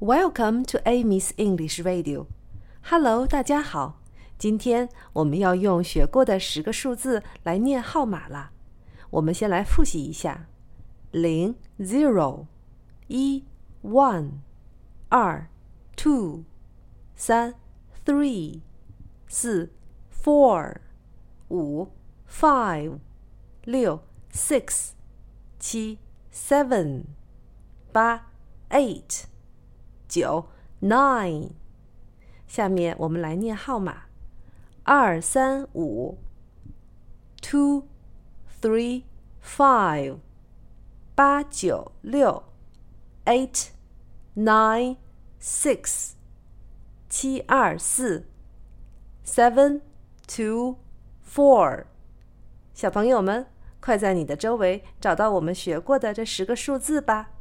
Welcome to Amy's English Radio. Hello，大家好。今天我们要用学过的十个数字来念号码啦。我们先来复习一下：零 zero，一 one，二 two，三 three，四 four，五 five，六 six，七 seven，八 eight。 九 nine，下面我们来念号码：二三五，two three five，八九六，eight nine six，七二四，seven two four。小朋友们，快在你的周围找到我们学过的这十个数字吧。